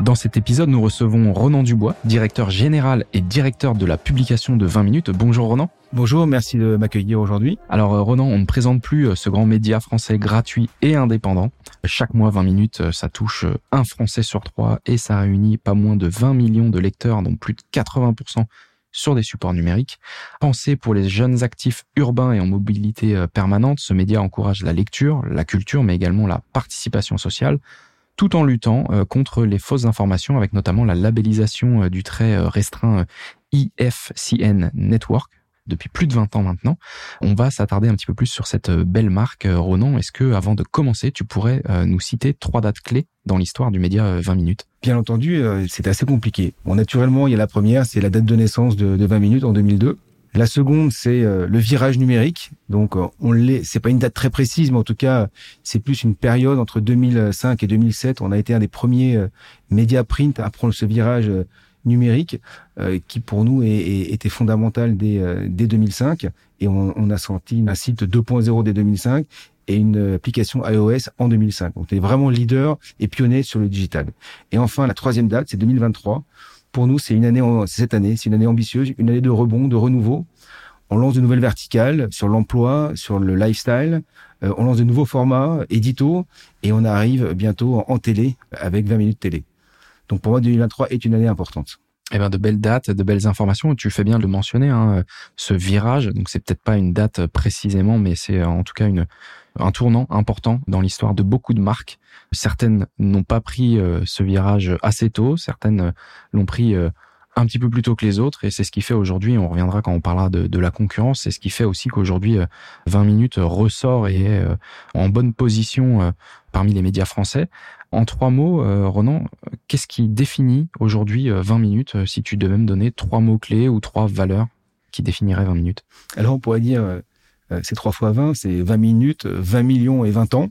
Dans cet épisode, nous recevons Ronan Dubois, directeur général et directeur de la publication de 20 minutes. Bonjour Ronan. Bonjour, merci de m'accueillir aujourd'hui. Alors euh, Ronan, on ne présente plus euh, ce grand média français gratuit et indépendant. Chaque mois, 20 minutes, euh, ça touche un Français sur trois et ça réunit pas moins de 20 millions de lecteurs, dont plus de 80% sur des supports numériques. Pensé pour les jeunes actifs urbains et en mobilité permanente, ce média encourage la lecture, la culture, mais également la participation sociale tout en luttant euh, contre les fausses informations avec notamment la labellisation euh, du trait euh, restreint IFCN Network depuis plus de 20 ans maintenant. On va s'attarder un petit peu plus sur cette belle marque. Ronan, est-ce que avant de commencer, tu pourrais nous citer trois dates clés dans l'histoire du média 20 minutes? Bien entendu, c'est assez compliqué. Bon, naturellement, il y a la première, c'est la date de naissance de, de 20 minutes en 2002. La seconde, c'est euh, le virage numérique. Donc, euh, on l'est. C'est pas une date très précise, mais en tout cas, c'est plus une période entre 2005 et 2007. On a été un des premiers euh, médias print à prendre ce virage numérique, qui pour nous était fondamental dès, dès 2005. Et on, a sorti un site 2.0 dès 2005 et une application iOS en 2005. Donc, on est vraiment leader et pionnier sur le digital. Et enfin, la troisième date, c'est 2023 pour nous, c'est une année, cette année, c'est une année ambitieuse, une année de rebond, de renouveau. On lance de nouvelles verticales sur l'emploi, sur le lifestyle. Euh, on lance de nouveaux formats, édito, et on arrive bientôt en télé avec 20 minutes télé. Donc pour moi, 2023 est une année importante. Eh ben, de belles dates, de belles informations. Tu fais bien de le mentionner, hein, ce virage. Donc, c'est peut-être pas une date précisément, mais c'est en tout cas un tournant important dans l'histoire de beaucoup de marques. Certaines n'ont pas pris euh, ce virage assez tôt, certaines euh, l'ont pris euh, un petit peu plus tôt que les autres, et c'est ce qui fait aujourd'hui, on reviendra quand on parlera de, la concurrence, c'est ce qui fait aussi qu'aujourd'hui 20 minutes ressort et est en bonne position parmi les médias français. En trois mots, Ronan, qu'est-ce qui définit aujourd'hui 20 minutes, si tu devais me donner trois mots clés ou trois valeurs qui définiraient 20 minutes? Alors on pourrait dire euh, c'est 3 fois 20, c'est 20 minutes, 20 millions et 20 ans.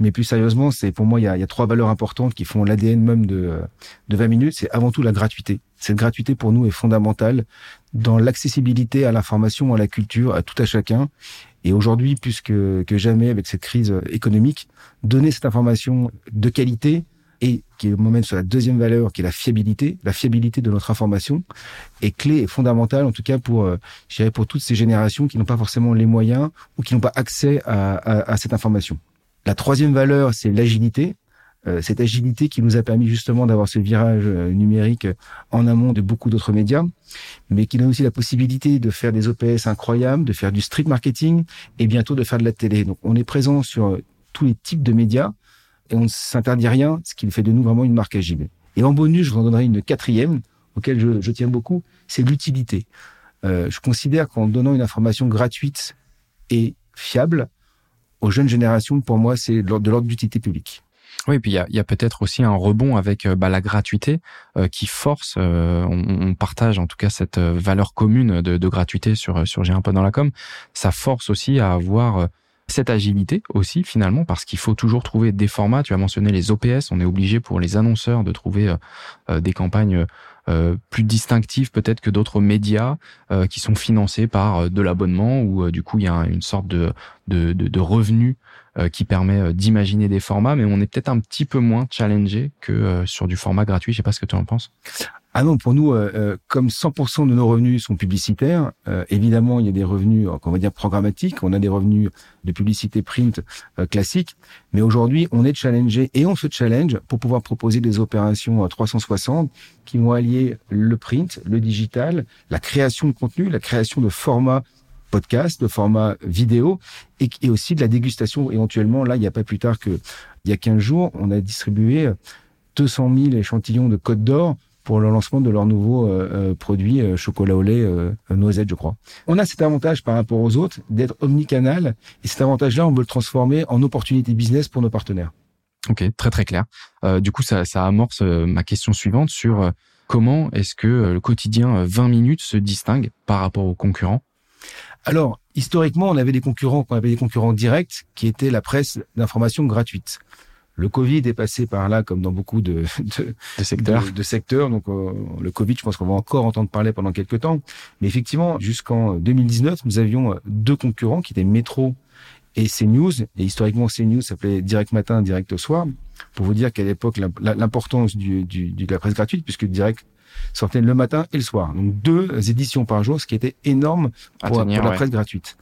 Mais plus sérieusement, c'est pour moi, il y a, trois valeurs importantes qui font l'ADN même de, de 20 minutes. C'est avant tout la gratuité. Cette gratuité pour nous est fondamentale dans l'accessibilité à l'information, à la culture, à tout à chacun. Et aujourd'hui, plus que, que jamais, avec cette crise économique, donner cette information de qualité, et qui m'emmène sur la deuxième valeur, qui est la fiabilité. La fiabilité de notre information est clé et fondamentale, en tout cas pour, euh, je dirais, pour toutes ces générations qui n'ont pas forcément les moyens ou qui n'ont pas accès à, à, à cette information. La troisième valeur, c'est l'agilité. Euh, cette agilité qui nous a permis justement d'avoir ce virage euh, numérique en amont de beaucoup d'autres médias, mais qui donne aussi la possibilité de faire des OPS incroyables, de faire du street marketing et bientôt de faire de la télé. Donc on est présent sur tous les types de médias et on ne s'interdit rien, ce qui fait de nous vraiment une marque agile. Et en bonus, je vous en donnerai une quatrième, auquel je, tiens beaucoup, c'est l'utilité. Euh, je considère qu'en donnant une information gratuite et fiable aux jeunes générations, pour moi, c'est de l'ordre d'utilité publique. Oui, puis il y a, peut-être aussi un rebond avec euh, bah, la gratuité euh, qui force. on, partage en tout cas cette valeur commune de, gratuité sur sur J'ai un dans la com. Ça force aussi à avoir cette agilité aussi finalement parce qu'il faut toujours trouver des formats. Tu as mentionné les OPS, on est obligé pour les annonceurs de trouver euh, euh, des campagnes euh, plus distinctives peut-être que d'autres médias qui sont financés par de l'abonnement ou du coup il y a une sorte de, de, de, de revenu qui permet d'imaginer des formats, mais on est peut-être un petit peu moins challengé que sur du format gratuit. Je sais pas ce que tu en penses. Ah non, pour nous, euh, euh, comme 100% de nos revenus sont publicitaires, euh, évidemment, il y a des revenus, on va dire programmatiques, on a des revenus de publicité print classique, mais aujourd'hui, on est challengé et on se challenge pour pouvoir proposer des opérations 360 qui vont allier le print, le digital, la création de contenu, la création de formats podcast, de formats vidéo et, aussi de la dégustation. Éventuellement, là, il n'y a pas plus tard que il y a 15 jours, on a distribué 200 000 échantillons de Côte d'Or pour le lancement de leur nouveau euh, euh, produit euh, chocolat au lait noisette, je crois. On a cet avantage par rapport aux autres d'être omnicanal et cet avantage-là, on veut le transformer en opportunité business pour nos partenaires. Ok, très très clair. du coup, ça amorce ma question suivante sur comment est-ce que le quotidien 20 minutes se distingue par rapport aux concurrents? Alors, historiquement, on avait des concurrents, on avait des concurrents directs qui étaient la presse d'information gratuite. Le Covid est passé par là, comme dans beaucoup de, de, secteurs. De, secteurs. Donc, euh, le Covid, je pense qu'on va encore entendre parler pendant quelques temps. Mais effectivement, jusqu'en 2019, nous avions euh, deux concurrents qui étaient Métro et CNews. Et historiquement, CNews s'appelait Direct Matin, Direct Soir. Pour vous dire qu'à l'époque, l'importance du, du, de la presse gratuite, puisque Direct sortait le matin et le soir. Donc, deux éditions par jour, ce qui était énorme pour, la presse gratuite.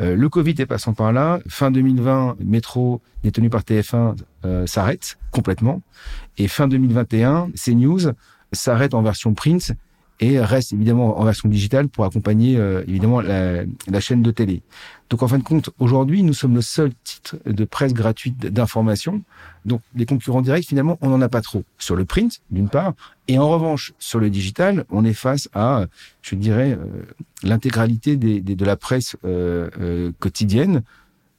Euh, le Covid est passant par là. Fin 2020, Métro, détenu par TF1, euh, s'arrête complètement. Et fin 2021, CNews s'arrête en version print et reste évidemment en version digitale pour accompagner euh, évidemment la, la, chaîne de télé. Donc en fin de compte, aujourd'hui, nous sommes le seul titre de presse gratuite d'information. Donc les concurrents directs, finalement, on n'en a pas trop sur le print, d'une part, et en revanche sur le digital, on est face à, je dirais, euh, l'intégralité des, des, de la presse euh, quotidienne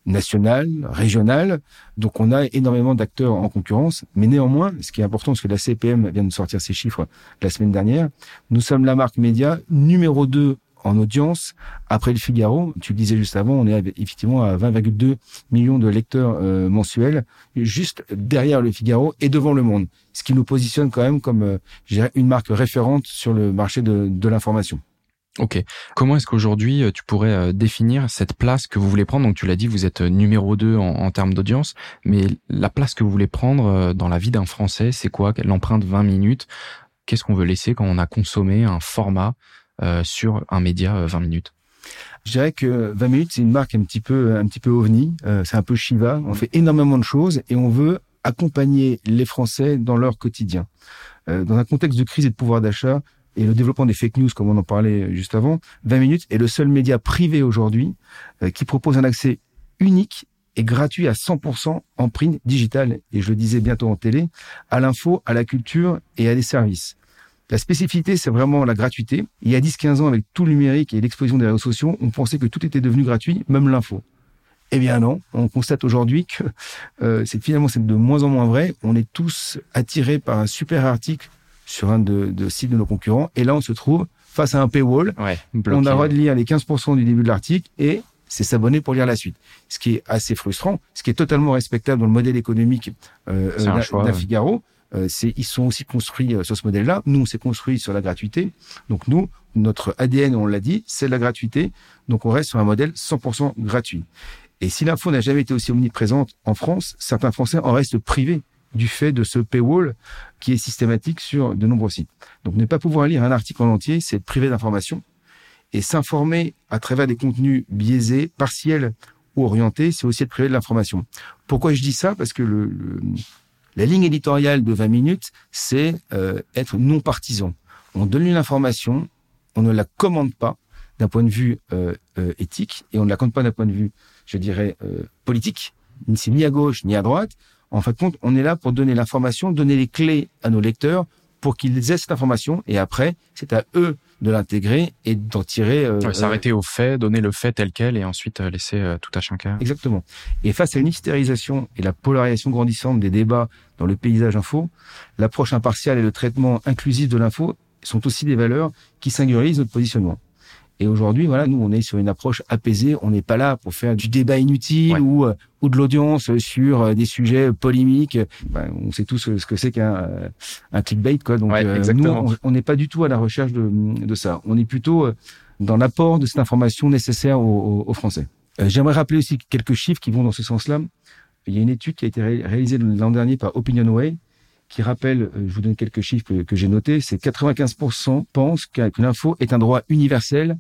nationale, régionale. Donc on a énormément d'acteurs en concurrence, mais néanmoins, ce qui est important, parce que la CPM vient de sortir ses chiffres la semaine dernière, nous sommes la marque média numéro 2 en audience après le Figaro. Tu le disais juste avant, on est effectivement à 20,2 millions de lecteurs euh, mensuels, juste derrière le Figaro et devant le Monde, ce qui nous positionne quand même comme euh, une marque référente sur le marché de, de l'information. Ok. Comment est-ce qu'aujourd'hui euh, tu pourrais euh, définir cette place que vous voulez prendre? Donc tu l'as dit, vous êtes euh, numéro 2 en, en termes d'audience, mais la place que vous voulez prendre dans la vie d'un Français, c'est quoi? L'empreinte 20 minutes? Qu'est-ce qu'on veut laisser quand on a consommé un format euh, sur un média 20 minutes? Je dirais que 20 minutes, c'est une marque un petit peu, un petit peu ovni. c'est un peu Shiva. On fait énormément de choses et on veut accompagner les Français dans leur quotidien. dans un contexte de crise et de pouvoir d'achat, et le développement des fake news, comme on en parlait juste avant, 20 minutes est le seul média privé aujourd'hui euh, qui propose un accès unique et gratuit à 100% en print digital, et je le disais bientôt en télé, à l'info, à la culture et à des services. La spécificité, c'est vraiment la gratuité. Il y a 10-15 ans, avec tout le numérique et l'explosion des réseaux sociaux, on pensait que tout était devenu gratuit, même l'info. Eh bien non, on constate aujourd'hui que euh, c'est finalement c'est de moins en moins vrai. On est tous attirés par un super article sur un de, de sites de nos concurrents. Et là, on se trouve face à un paywall. Ouais, on a le droit de lire les 15% du début de l'article et c'est s'abonner pour lire la suite. Ce qui est assez frustrant, ce qui est totalement respectable dans le modèle économique euh, euh d'un Figaro. Euh, c'est ils sont aussi construits euh, sur ce modèle-là. Nous, on s'est construit sur la gratuité. Donc nous, notre ADN, on l'a dit, c'est la gratuité. Donc on reste sur un modèle 100% gratuit. Et si l'info n'a jamais été aussi omniprésente en France, certains Français en restent privés du fait de ce paywall qui est systématique sur de nombreux sites. Donc ne pas pouvoir lire un article en entier, c'est être privé d'information. Et s'informer à travers des contenus biaisés, partiels ou orientés, c'est aussi être privé de l'information. Pourquoi je dis ça? Parce que le, la ligne éditoriale de 20 minutes, c'est euh, être non partisan. On donne une information, on ne la commande pas d'un point de vue euh, euh, éthique et on ne la commande pas d'un point de vue, je dirais, politique. C'est ni à gauche ni à droite. En fait, compte, on est là pour donner l'information, donner les clés à nos lecteurs pour qu'ils aient cette information. Et après, c'est à eux de l'intégrer et d'en tirer. Euh, S'arrêter au fait, donner le fait tel quel et ensuite euh, laisser euh, tout à chacun. Exactement. Et face à une hystérisation et la polarisation grandissante des débats dans le paysage info, l'approche impartiale et le traitement inclusif de l'info sont aussi des valeurs qui singularisent notre positionnement. Et aujourd'hui, voilà, nous, on est sur une approche apaisée. On n'est pas là pour faire du débat inutile ou euh, ou de l'audience sur euh, des sujets polémiques. Ben, on sait tous ce que c'est qu'un euh, un clickbait, quoi. Donc, nous, on n'est pas du tout à la recherche de, de ça. On est plutôt dans l'apport de cette information nécessaire aux, aux Français. J'aimerais rappeler aussi quelques chiffres qui vont dans ce sens-là. Il y a une étude qui a été réalisée l'an dernier par OpinionWay qui rappelle, je vous donne quelques chiffres que, que j'ai notés, c'est 95% pensent qu'une info est un droit universel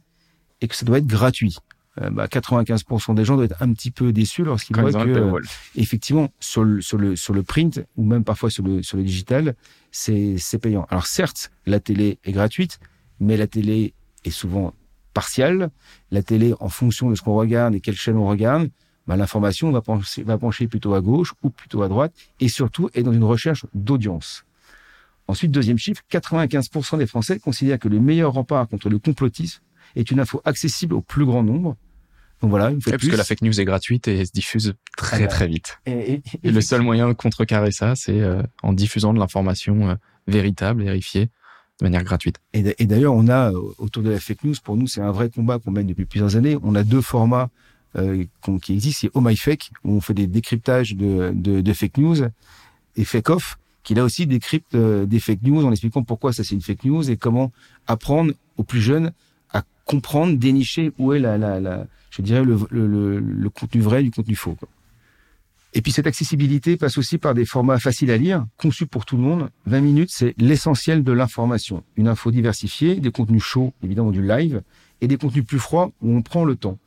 et que ça doit être gratuit. Euh, bah, 95% des gens doivent être un petit peu déçus lorsqu'ils voient que, euh, effectivement, sur le, sur le, sur le print ou même parfois sur le, sur le digital, c'est, c'est payant. Alors certes, la télé est gratuite, mais la télé est souvent partielle. La télé, en fonction de ce qu'on regarde et quelle chaîne on regarde, bah, l'information va pencher, va pencher plutôt à gauche ou plutôt à droite et surtout est dans une recherche d'audience. Ensuite, deuxième chiffre, 95% des Français considèrent que le meilleur rempart contre le complotisme, est une info accessible au plus grand nombre. Donc voilà, une fois Parce que la fake news est gratuite et se diffuse très très vite. Et, le seul moyen de contrecarrer ça, c'est euh, en diffusant de l'information euh, véritable, vérifiée, de manière gratuite. Et d'ailleurs, on a autour de la fake news, pour nous, c'est un vrai combat qu'on mène depuis plusieurs années. On a deux formats euh, qui existent, c'est Oh My Fake, où on fait des décryptages de, de, de fake news, et Fake Off, qui là aussi décrypte euh, des fake news en expliquant pourquoi ça c'est une fake news et comment apprendre aux plus jeunes comprendre, dénicher où est la, la, la je dirais le, le, le, contenu vrai du contenu faux. Et puis cette accessibilité passe aussi par des formats faciles à lire, conçus pour tout le monde. 20 minutes, c'est l'essentiel de l'information. Une info diversifiée, des contenus chauds, évidemment du live, et des contenus plus froids où on prend le temps.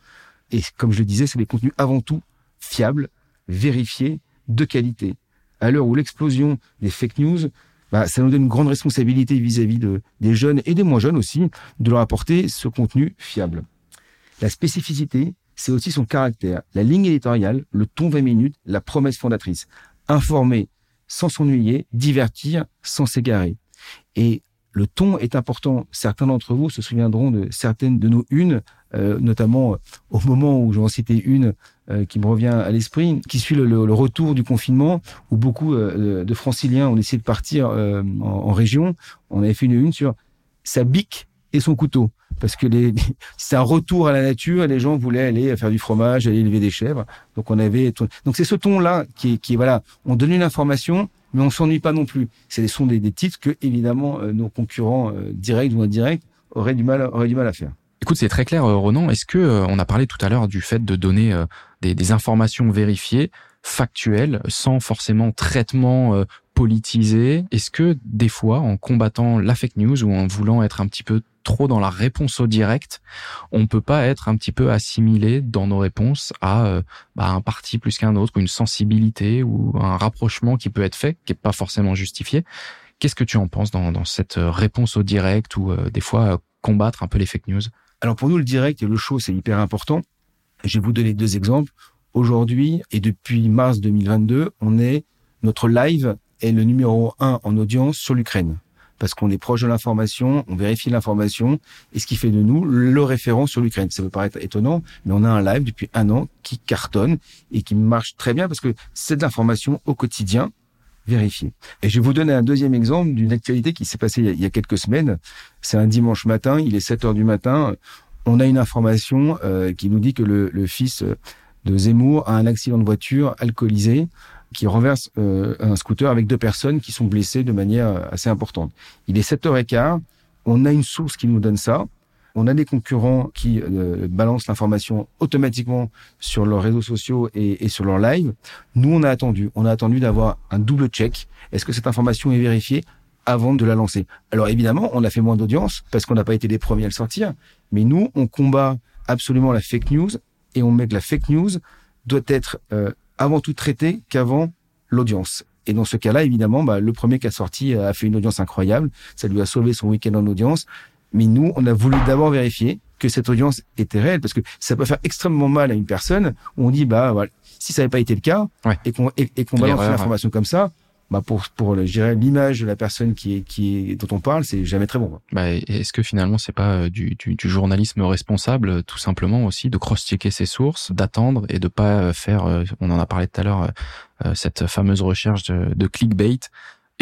Et comme je le disais, c'est des contenus avant tout fiables, vérifiés, de qualité. À l'heure où l'explosion des fake news, bah, ça nous donne une grande responsabilité vis-à-vis de, des jeunes et des moins jeunes aussi, de leur apporter ce contenu fiable. La spécificité, c'est aussi son caractère, la ligne éditoriale, le ton 20 minutes, la promesse fondatrice. Informer sans s'ennuyer, divertir sans s'égarer. Et le ton est important. Certains d'entre vous se souviendront de certaines de nos unes, euh, notamment au moment où j'en citer une euh, qui me revient à l'esprit, qui suit le, retour du confinement, où beaucoup euh, de franciliens ont essayé de partir en, en, région. On avait fait une une sur sa bique et son couteau parce que c'est un retour à la nature les gens voulaient aller faire du fromage, aller élever des chèvres. Donc on avait donc c'est ce ton là qui, qui voilà, on donne une information mais on s'ennuie pas non plus. Ce sont des, des titres que évidemment euh, nos concurrents euh, directs ou indirects auraient du mal auraient du mal à faire. Écoute, c'est très clair, euh, Ronan. Est-ce que on a parlé tout à l'heure du fait de donner des, des, informations vérifiées, factuelles, sans forcément traitement politisé? Est-ce que des fois, en combattant la fake news ou en voulant être un petit peu trop dans la réponse au direct, on peut pas être un petit peu assimilé dans nos réponses à euh, bah, un parti plus qu'un autre, une sensibilité ou un rapprochement qui peut être fait, qui est pas forcément justifié? Qu'est-ce que tu en penses dans, dans cette réponse au direct ou euh, des fois combattre un peu les fake news? Alors pour nous, le direct et le show, c'est hyper important. Je vais vous donner deux exemples. Aujourd'hui et depuis mars 2022, on est notre live est le numéro un en audience sur l'Ukraine. Parce qu'on est proche de l'information, on vérifie l'information, et ce qui fait de nous le référent sur l'Ukraine. Ça peut paraître étonnant, mais on a un live depuis un an qui cartonne et qui marche très bien parce que c'est de l'information au quotidien vérifiée. Et je vais vous donner un deuxième exemple d'une actualité qui s'est passée il y a quelques semaines. C'est un dimanche matin, il est 7 heures du matin. On a une information euh, qui nous dit que le, le fils de Zemmour a un accident de voiture alcoolisé qui renverse euh, un scooter avec deux personnes qui sont blessées de manière euh, assez importante. Il est 7h15, on a une source qui nous donne ça, on a des concurrents qui euh, balancent l'information automatiquement sur leurs réseaux sociaux et, et, sur leur live. Nous, on a attendu. On a attendu d'avoir un double check. Est-ce que cette information est vérifiée avant de la lancer? Alors évidemment, on a fait moins d'audience parce qu'on n'a pas été les premiers à le sortir. Mais nous, on combat absolument la fake news et on met que la fake news doit être euh, avant tout traité qu'avant l'audience. Et dans ce cas-là, évidemment, bah, le premier qui a sorti a fait une audience incroyable. Ça lui a sauvé son week-end en audience. Mais nous, on a voulu d'abord vérifier que cette audience était réelle, parce que ça peut faire extrêmement mal à une personne où on dit, bah, voilà, si ça n'avait pas été le cas, et qu'on et, qu'on balance une information comme ça, bah pour pour l'image de la personne qui est qui est dont on parle, c'est jamais très bon. Bah, est-ce que finalement c'est pas euh, du, du, du, journalisme responsable tout simplement aussi de cross-checker ses sources, d'attendre et de pas euh, faire, euh, on en a parlé tout à l'heure, cette fameuse recherche de, de clickbait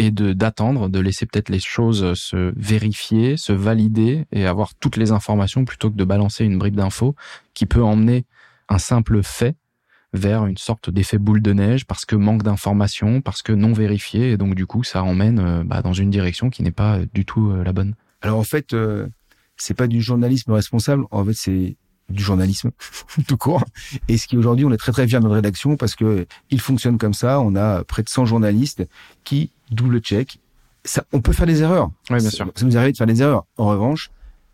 et de d'attendre, de laisser peut-être les choses se vérifier, se valider et avoir toutes les informations plutôt que de balancer une bribe d'infos qui peut emmener un simple fait vers une sorte d'effet boule de neige parce que manque d'informations, parce que non vérifié, et donc du coup ça emmène euh, bah, dans une direction qui n'est pas du tout euh, la bonne. Alors en fait, euh, c'est pas du journalisme responsable, en fait c'est du journalisme tout court. Et ce qui aujourd'hui, on est très très fiers de notre rédaction parce que il fonctionne comme ça. On a près de 100 journalistes qui double check. Ça, on peut faire des erreurs. Oui, bien sûr. Ça nous arrive de faire des erreurs. En revanche,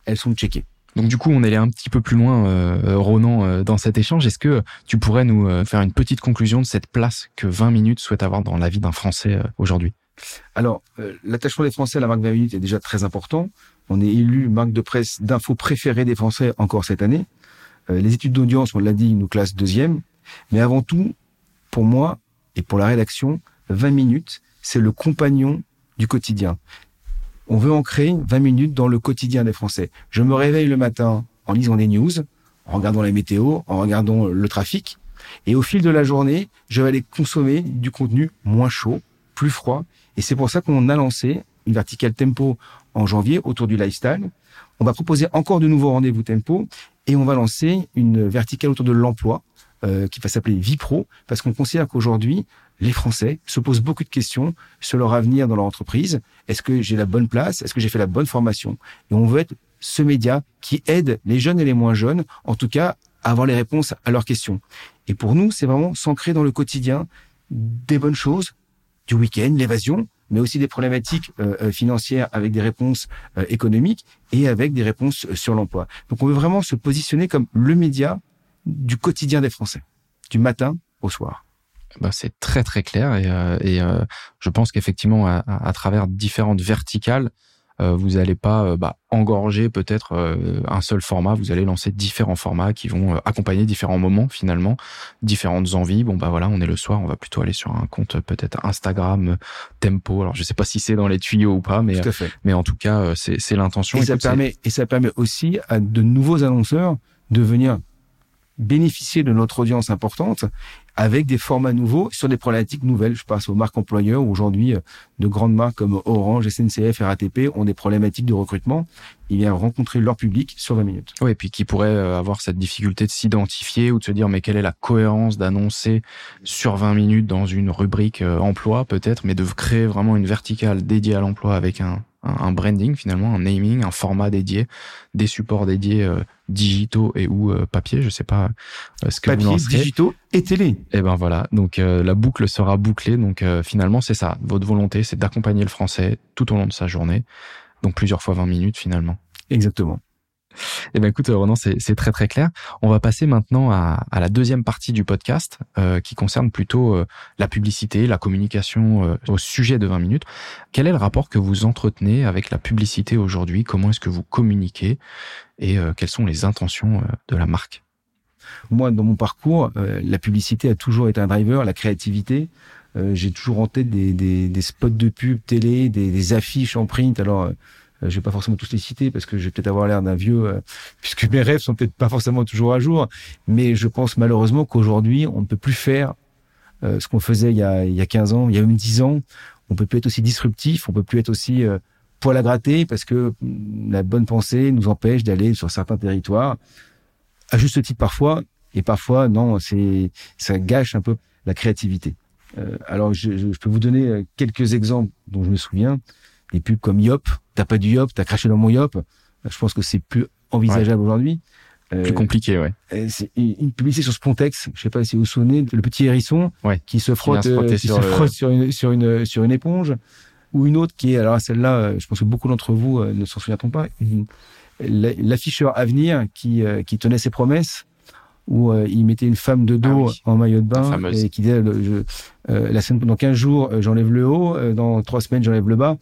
elles sont checkées. Donc du coup, on est allé un petit peu plus loin, euh, euh, Ronan, euh, dans cet échange. Est-ce que tu pourrais nous faire une petite conclusion de cette place que 20 minutes souhaite avoir dans la vie d'un Français aujourd'hui? Alors, l'attachement des Français à la marque 20 minutes est déjà très important. On est élu marque de presse d'infos préférée des Français encore cette année. les études d'audience, on l'a dit, nous classent deuxième. Mais avant tout, pour moi et pour la rédaction, 20 minutes, c'est le compagnon du quotidien on veut en créer 20 minutes dans le quotidien des Français. Je me réveille le matin en lisant des news, en regardant la météo, en regardant le trafic, et au fil de la journée, je vais aller consommer du contenu moins chaud, plus froid, et c'est pour ça qu'on a lancé une verticale tempo en janvier autour du lifestyle. On va proposer encore de nouveaux rendez-vous tempo et on va lancer une verticale autour de l'emploi euh, qui va s'appeler Vipro parce qu'on considère qu'aujourd'hui les Français se posent beaucoup de questions sur leur avenir dans leur entreprise. Est-ce que j'ai la bonne place? Est-ce que j'ai fait la bonne formation? Et on veut être ce média qui aide les jeunes et les moins jeunes, en tout cas, à avoir les réponses à leurs questions. Et pour nous, c'est vraiment s'ancrer dans le quotidien des bonnes choses, du week-end, l'évasion, mais aussi des problématiques euh, euh, financières avec des réponses euh, économiques et avec des réponses sur l'emploi. Donc on veut vraiment se positionner comme le média du quotidien des Français, du matin au soir. Bah, c'est très très clair et, et je pense qu'effectivement à, à, travers différentes verticales, euh, vous n'allez pas euh, bah, engorger peut-être euh, un seul format, vous allez lancer différents formats qui vont accompagner différents moments finalement, différentes envies. Bon bah voilà, on est le soir, on va plutôt aller sur un compte peut-être Instagram, Tempo. Alors je sais pas si c'est dans les tuyaux ou pas, mais mais en tout cas c'est l'intention. Et, ça permet et ça permet aussi à de nouveaux annonceurs de venir bénéficier de notre audience importante avec des formats nouveaux sur des problématiques nouvelles. Je passe aux marques employeurs où aujourd'hui euh, de grandes marques comme Orange, SNCF, RATP ont des problématiques de recrutement. Ils viennent rencontrer leur public sur 20 minutes. Oui, et puis qui pourraient euh, avoir cette difficulté de s'identifier ou de se dire mais quelle est la cohérence d'annoncer sur 20 minutes dans une rubrique euh, emploi peut-être, mais de créer vraiment une verticale dédiée à l'emploi avec un, un, branding finalement, un naming, un format dédié, des supports dédiés euh, digitaux et ou euh, papier, je sais pas euh, ce que papier, vous digitaux et télé. Et eh ben voilà, donc la boucle sera bouclée. Donc finalement c'est ça, votre volonté c'est d'accompagner le français tout au long de sa journée, donc plusieurs fois 20 minutes finalement. Exactement. Eh ben écoute Ronan, c'est très très clair. On va passer maintenant à, à la deuxième partie du podcast euh, qui concerne plutôt euh, la publicité, la communication euh, au sujet de 20 minutes. Quel est le rapport que vous entretenez avec la publicité aujourd'hui? Comment est-ce que vous communiquez? Et quelles sont les intentions de la marque? Moi, dans mon parcours, la publicité a toujours été un driver, la créativité. J'ai toujours en tête des, des, des, spots de pub télé, des, des affiches en print. Alors euh, je vais pas forcément tous les citer parce que je vais peut-être avoir l'air d'un vieux, euh, puisque mes rêves sont peut-être pas forcément toujours à jour. Mais je pense malheureusement qu'aujourd'hui, on ne peut plus faire euh, ce qu'on faisait il y, a, il y a 15 ans, il y a même 10 ans. On peut plus être aussi disruptif, on peut plus être aussi poil à gratter parce que mm, la bonne pensée nous empêche d'aller sur certains territoires. À juste titre parfois, et parfois non, c'est ça gâche un peu la créativité. alors je, je, peux vous donner quelques exemples dont je me souviens des pubs comme Yop, t'as pas du Yop, t'as craché dans mon Yop. Je pense que c'est plus envisageable aujourd'hui. Euh, plus compliqué, ouais. Euh, c'est une publicité sur Spontex, je sais pas si vous vous souvenez, le petit hérisson qui se frotte, euh, qui sur, se frotte sur, une, sur, une, sur une éponge, ou une autre qui est, alors celle-là, je pense que beaucoup d'entre vous ne s'en souviendront pas, l'afficheur Avenir qui, qui tenait ses promesses, où il mettait une femme de dos ah en maillot de bain et qui disait je, la semaine dans 15 jours j'enlève le haut, dans 3 semaines j'enlève le bas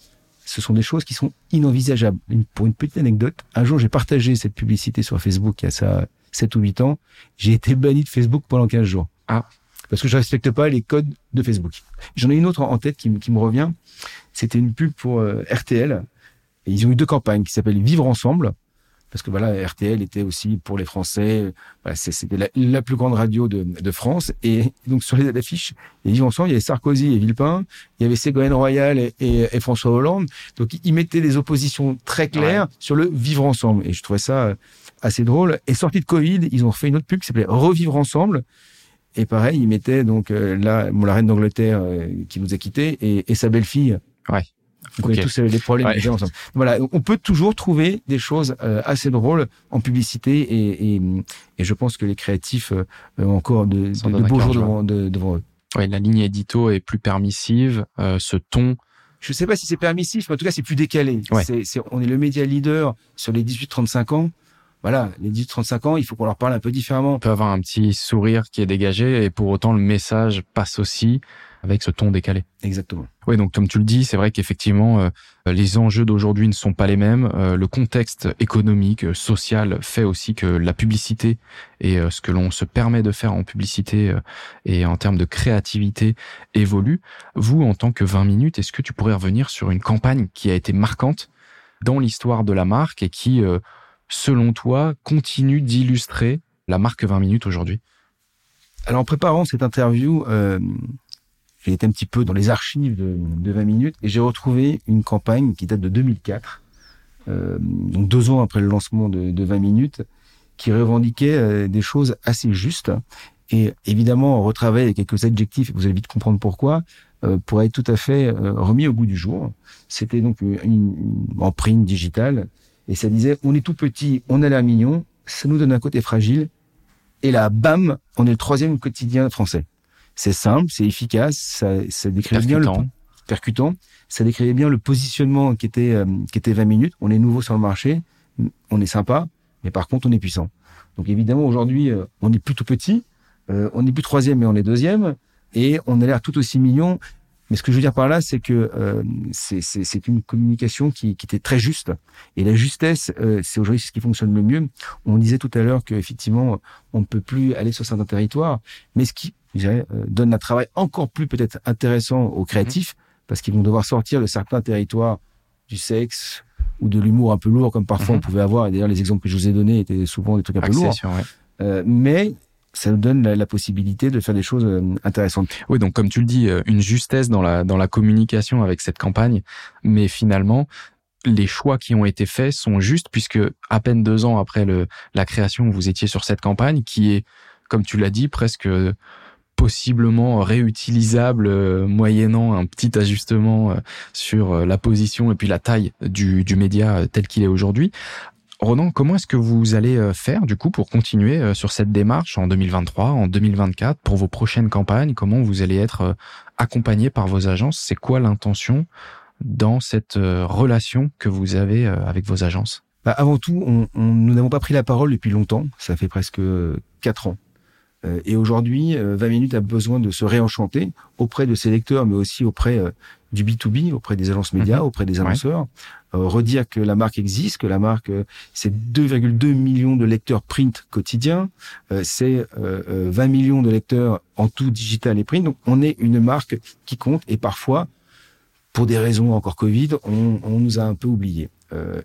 ce sont des choses qui sont inenvisageables. Pour une petite anecdote, un jour j'ai partagé cette publicité sur Facebook il y a ça 7 ou 8 ans. J'ai été banni de Facebook pendant 15 jours. Ah. Parce que je respecte pas les codes de Facebook. J'en ai une autre en tête qui, me revient. C'était une pub pour euh, RTL. Et ils ont eu deux campagnes qui s'appellent Vivre ensemble parce que voilà, RTL était aussi pour les Français. Voilà, c'était la, plus grande radio de, de, France. Et donc sur les affiches, ensemble, il y avait Sarkozy et Villepin, il y avait Ségolène Royal et, et, François Hollande. Donc ils mettaient des oppositions très claires sur le vivre ensemble. Et je trouvais ça euh, assez drôle. Et sorti de Covid, ils ont fait une autre pub qui s'appelait Revivre ensemble. Et pareil, ils mettaient donc euh, là, bon, la reine d'Angleterre euh, qui nous a quittés et, et sa belle-fille. Ouais. Vous okay. tous les problèmes ouais. ensemble. Voilà, on peut toujours trouver des choses euh, assez drôles en publicité et, et, et, je pense que les créatifs euh, ont encore de, de, de beaux jours devant, de, devant eux. Ouais, la ligne édito est plus permissive, euh, ce ton. Je sais pas si c'est permissif, mais en tout cas c'est plus décalé. Ouais. On est le média leader sur les 18-35 ans. Voilà, les 18-35 ans, il faut qu'on leur parle un peu différemment. On peut avoir un petit sourire qui est dégagé et pour autant le message passe aussi avec ce ton décalé. Exactement. Oui, donc comme tu le dis, c'est vrai qu'effectivement, euh, les enjeux d'aujourd'hui ne sont pas les mêmes. Euh, le contexte économique, euh, social fait aussi que la publicité et ce que l'on se permet de faire en publicité et en termes de créativité évolue. Vous, en tant que 20 minutes, est-ce que tu pourrais revenir sur une campagne qui a été marquante dans l'histoire de la marque et qui, selon toi, continue d'illustrer la marque 20 minutes aujourd'hui? Alors en préparant cette interview, j'ai été un petit peu dans les archives de, de 20 minutes et j'ai retrouvé une campagne qui date de 2004, euh, donc deux ans après le lancement de, de 20 minutes, qui revendiquait euh, des choses assez justes. Et évidemment, on retravaille quelques adjectifs, vous allez vite comprendre pourquoi, euh, pour être tout à fait euh, remis au goût du jour. C'était donc une, une, digitale, et ça disait, on est tout petit, on a l'air mignon, ça nous donne un côté fragile, et là, bam, on est le troisième quotidien français. C'est simple, c'est efficace, ça, ça décrit bien le percutant, ça décrivait bien le positionnement qui était euh, qui était 20 minutes. On est nouveau sur le marché, on est sympa, mais par contre on est puissant. Donc évidemment aujourd'hui euh, on est plutôt petit, euh, on n'est plus troisième mais on est deuxième, et on a l'air tout aussi mignon. Mais ce que je veux dire par là, c'est que euh, c'est une communication qui, qui, était très juste. Et la justesse, euh, c'est aujourd'hui ce qui fonctionne le mieux. On disait tout à l'heure qu'effectivement, on ne peut plus aller sur certains territoires, mais ce qui, je dirais, euh, donne un travail encore plus peut-être intéressant aux créatifs, parce qu'ils vont devoir sortir de certains territoires du sexe ou de l'humour un peu lourd, comme parfois mm -hmm. on pouvait avoir. Et d'ailleurs, les exemples que je vous ai donnés étaient souvent des trucs un peu lourds. Ouais. mais ça nous donne la, la, possibilité de faire des choses euh, intéressantes. Oui, donc comme tu le dis, euh, une justesse dans la, dans la communication avec cette campagne, mais finalement, les choix qui ont été faits sont justes puisque à peine deux ans après le, la création, vous étiez sur cette campagne qui est, comme tu l'as dit, presque possiblement réutilisable euh, moyennant un petit ajustement sur la position et puis la taille du, du média tel qu'il est aujourd'hui. Ronan, comment est-ce que vous allez euh, faire du coup pour continuer euh, sur cette démarche en 2023, en 2024 pour vos prochaines campagnes? Comment vous allez être euh, accompagné par vos agences? C'est quoi l'intention dans cette relation que vous avez avec vos agences? Bah Avant tout, on, on, nous n'avons pas pris la parole depuis longtemps. Ça fait presque quatre ans. Et aujourd'hui, 20 minutes a besoin de se réenchanter auprès de ses lecteurs, mais aussi auprès du B2B, auprès des agences médias, mmh. auprès des annonceurs. Ouais euh, redire que la marque existe, que la marque, euh, c'est 2,2 millions de lecteurs print quotidiens, euh, c'est 20 millions de lecteurs en tout digital et print. Donc on est une marque qui compte et parfois, pour des raisons encore Covid, on, on nous a un peu oubliés.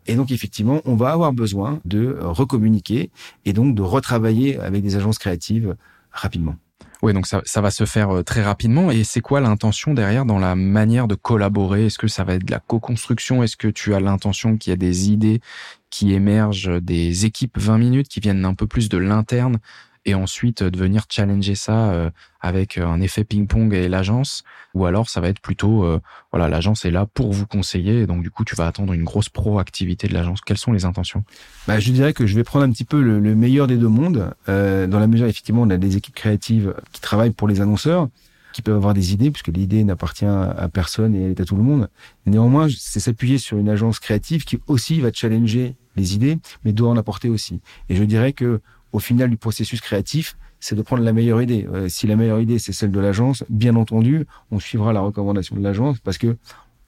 et donc effectivement, on va avoir besoin de recommuniquer et donc de retravailler avec des agences créatives rapidement. Oui, donc ça, ça va se faire euh, très rapidement. Et c'est quoi l'intention derrière dans la manière de collaborer? Est-ce que ça va être de la co-construction? Est-ce que tu as l'intention qu'il y a des idées qui émergent, des équipes 20 minutes qui viennent un peu plus de l'interne et ensuite de venir challenger ça euh, avec un effet ping-pong et l'agence. Ou alors ça va être plutôt euh, voilà l'agence est là pour vous conseiller donc du coup tu vas attendre une grosse proactivité de l'agence. Quelles sont les intentions? Bah, je dirais que je vais prendre un petit peu le, le meilleur des deux mondes euh, dans la mesure effectivement on a des équipes créatives qui travaillent pour les annonceurs qui peuvent avoir des idées puisque l'idée n'appartient à personne et elle est à tout le monde. Néanmoins c'est s'appuyer sur une agence créative qui aussi va challenger les idées mais doit en apporter aussi. Et je dirais que au final du processus créatif, c'est de prendre la meilleure idée. Euh, si la meilleure idée, c'est celle de l'agence, bien entendu, on suivra la recommandation de l'agence parce que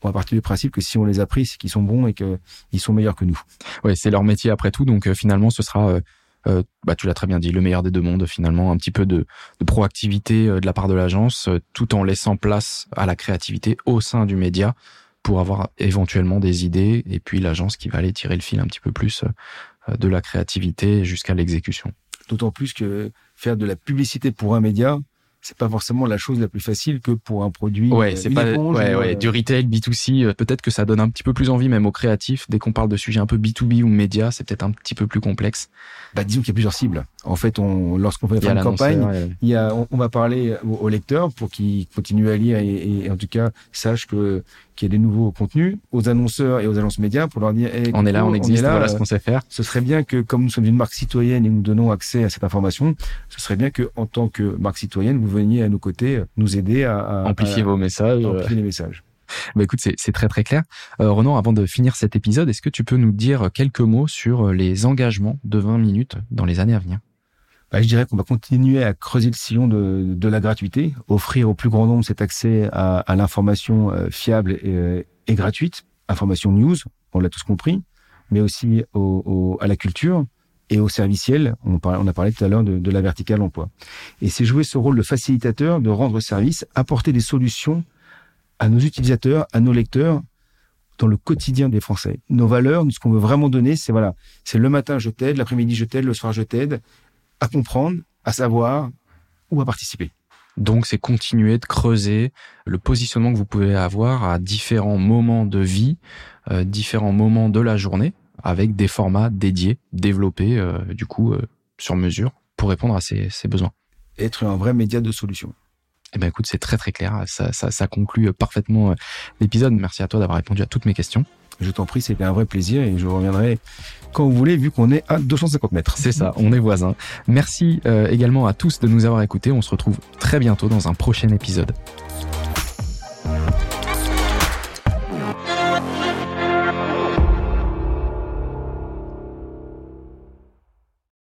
on va partir du principe que si on les a pris, c'est qu'ils sont bons et qu'ils sont meilleurs que nous. Oui, c'est leur métier après tout. Donc euh, finalement, ce sera, euh, euh, bah, tu l'as très bien dit, le meilleur des deux mondes. Finalement, un petit peu de, de proactivité euh, de la part de l'agence, euh, tout en laissant place à la créativité au sein du média pour avoir éventuellement des idées et puis l'agence qui va aller tirer le fil un petit peu plus de la créativité jusqu'à l'exécution. D'autant plus que faire de la publicité pour un média, c'est pas forcément la chose la plus facile que pour un produit. Ouais, c'est pas éponge, ouais, ouais, euh... du retail B2C. Euh, peut-être que ça donne un petit peu plus envie même aux créatifs. Dès qu'on parle de sujets un peu B2B ou média, c'est peut-être un petit peu plus complexe. Bah, disons qu'il y a plusieurs cibles. En fait, on, lorsqu'on fait une campagne, ouais. il y a, on, on va parler au, au lecteur pour qu'il continue à lire et, et, en tout cas sache que qu'il y a des nouveaux contenus aux annonceurs et aux agences médias pour leur dire hey, on est là, on existe, on là, voilà ce qu'on sait faire. Ce serait bien que, comme nous sommes une marque citoyenne et nous donnons accès à cette information, ce serait bien que, en tant que marque citoyenne, vous veniez à nos côtés nous aider à, à amplifier à, vos messages, amplifier les messages. Bah écoute, c'est très très clair. Euh, Renan, avant de finir cet épisode, est-ce que tu peux nous dire quelques mots sur les engagements de 20 minutes dans les années à venir? Bah, je dirais qu'on va continuer à creuser le sillon de, de, la gratuité, offrir au plus grand nombre cet accès à, à l'information euh, fiable et, et, gratuite, information news, on l'a tous compris, mais aussi au, au, à la culture et au serviciel. On, parlait, on a parlé tout à l'heure de, de, la verticale emploi. Et c'est jouer ce rôle de facilitateur, de rendre service, apporter des solutions à nos utilisateurs, à nos lecteurs, dans le quotidien des Français. Nos valeurs, ce qu'on veut vraiment donner, c'est voilà, c'est le matin je t'aide, l'après-midi je t'aide, le soir je t'aide, à comprendre, à savoir ou à participer. Donc c'est continuer de creuser le positionnement que vous pouvez avoir à différents moments de vie, euh, différents moments de la journée, avec des formats dédiés, développés euh, du coup euh, sur mesure pour répondre à ces, ces besoins. Être un vrai média de solution. Eh ben écoute, c'est très très clair. Ça, ça, ça conclut parfaitement l'épisode. Merci à toi d'avoir répondu à toutes mes questions. Je t'en prie, c'était un vrai plaisir et je reviendrai quand vous voulez, vu qu'on est à 250 mètres. C'est ça, on est voisins. Merci euh, également à tous de nous avoir écoutés. On se retrouve très bientôt dans un prochain épisode.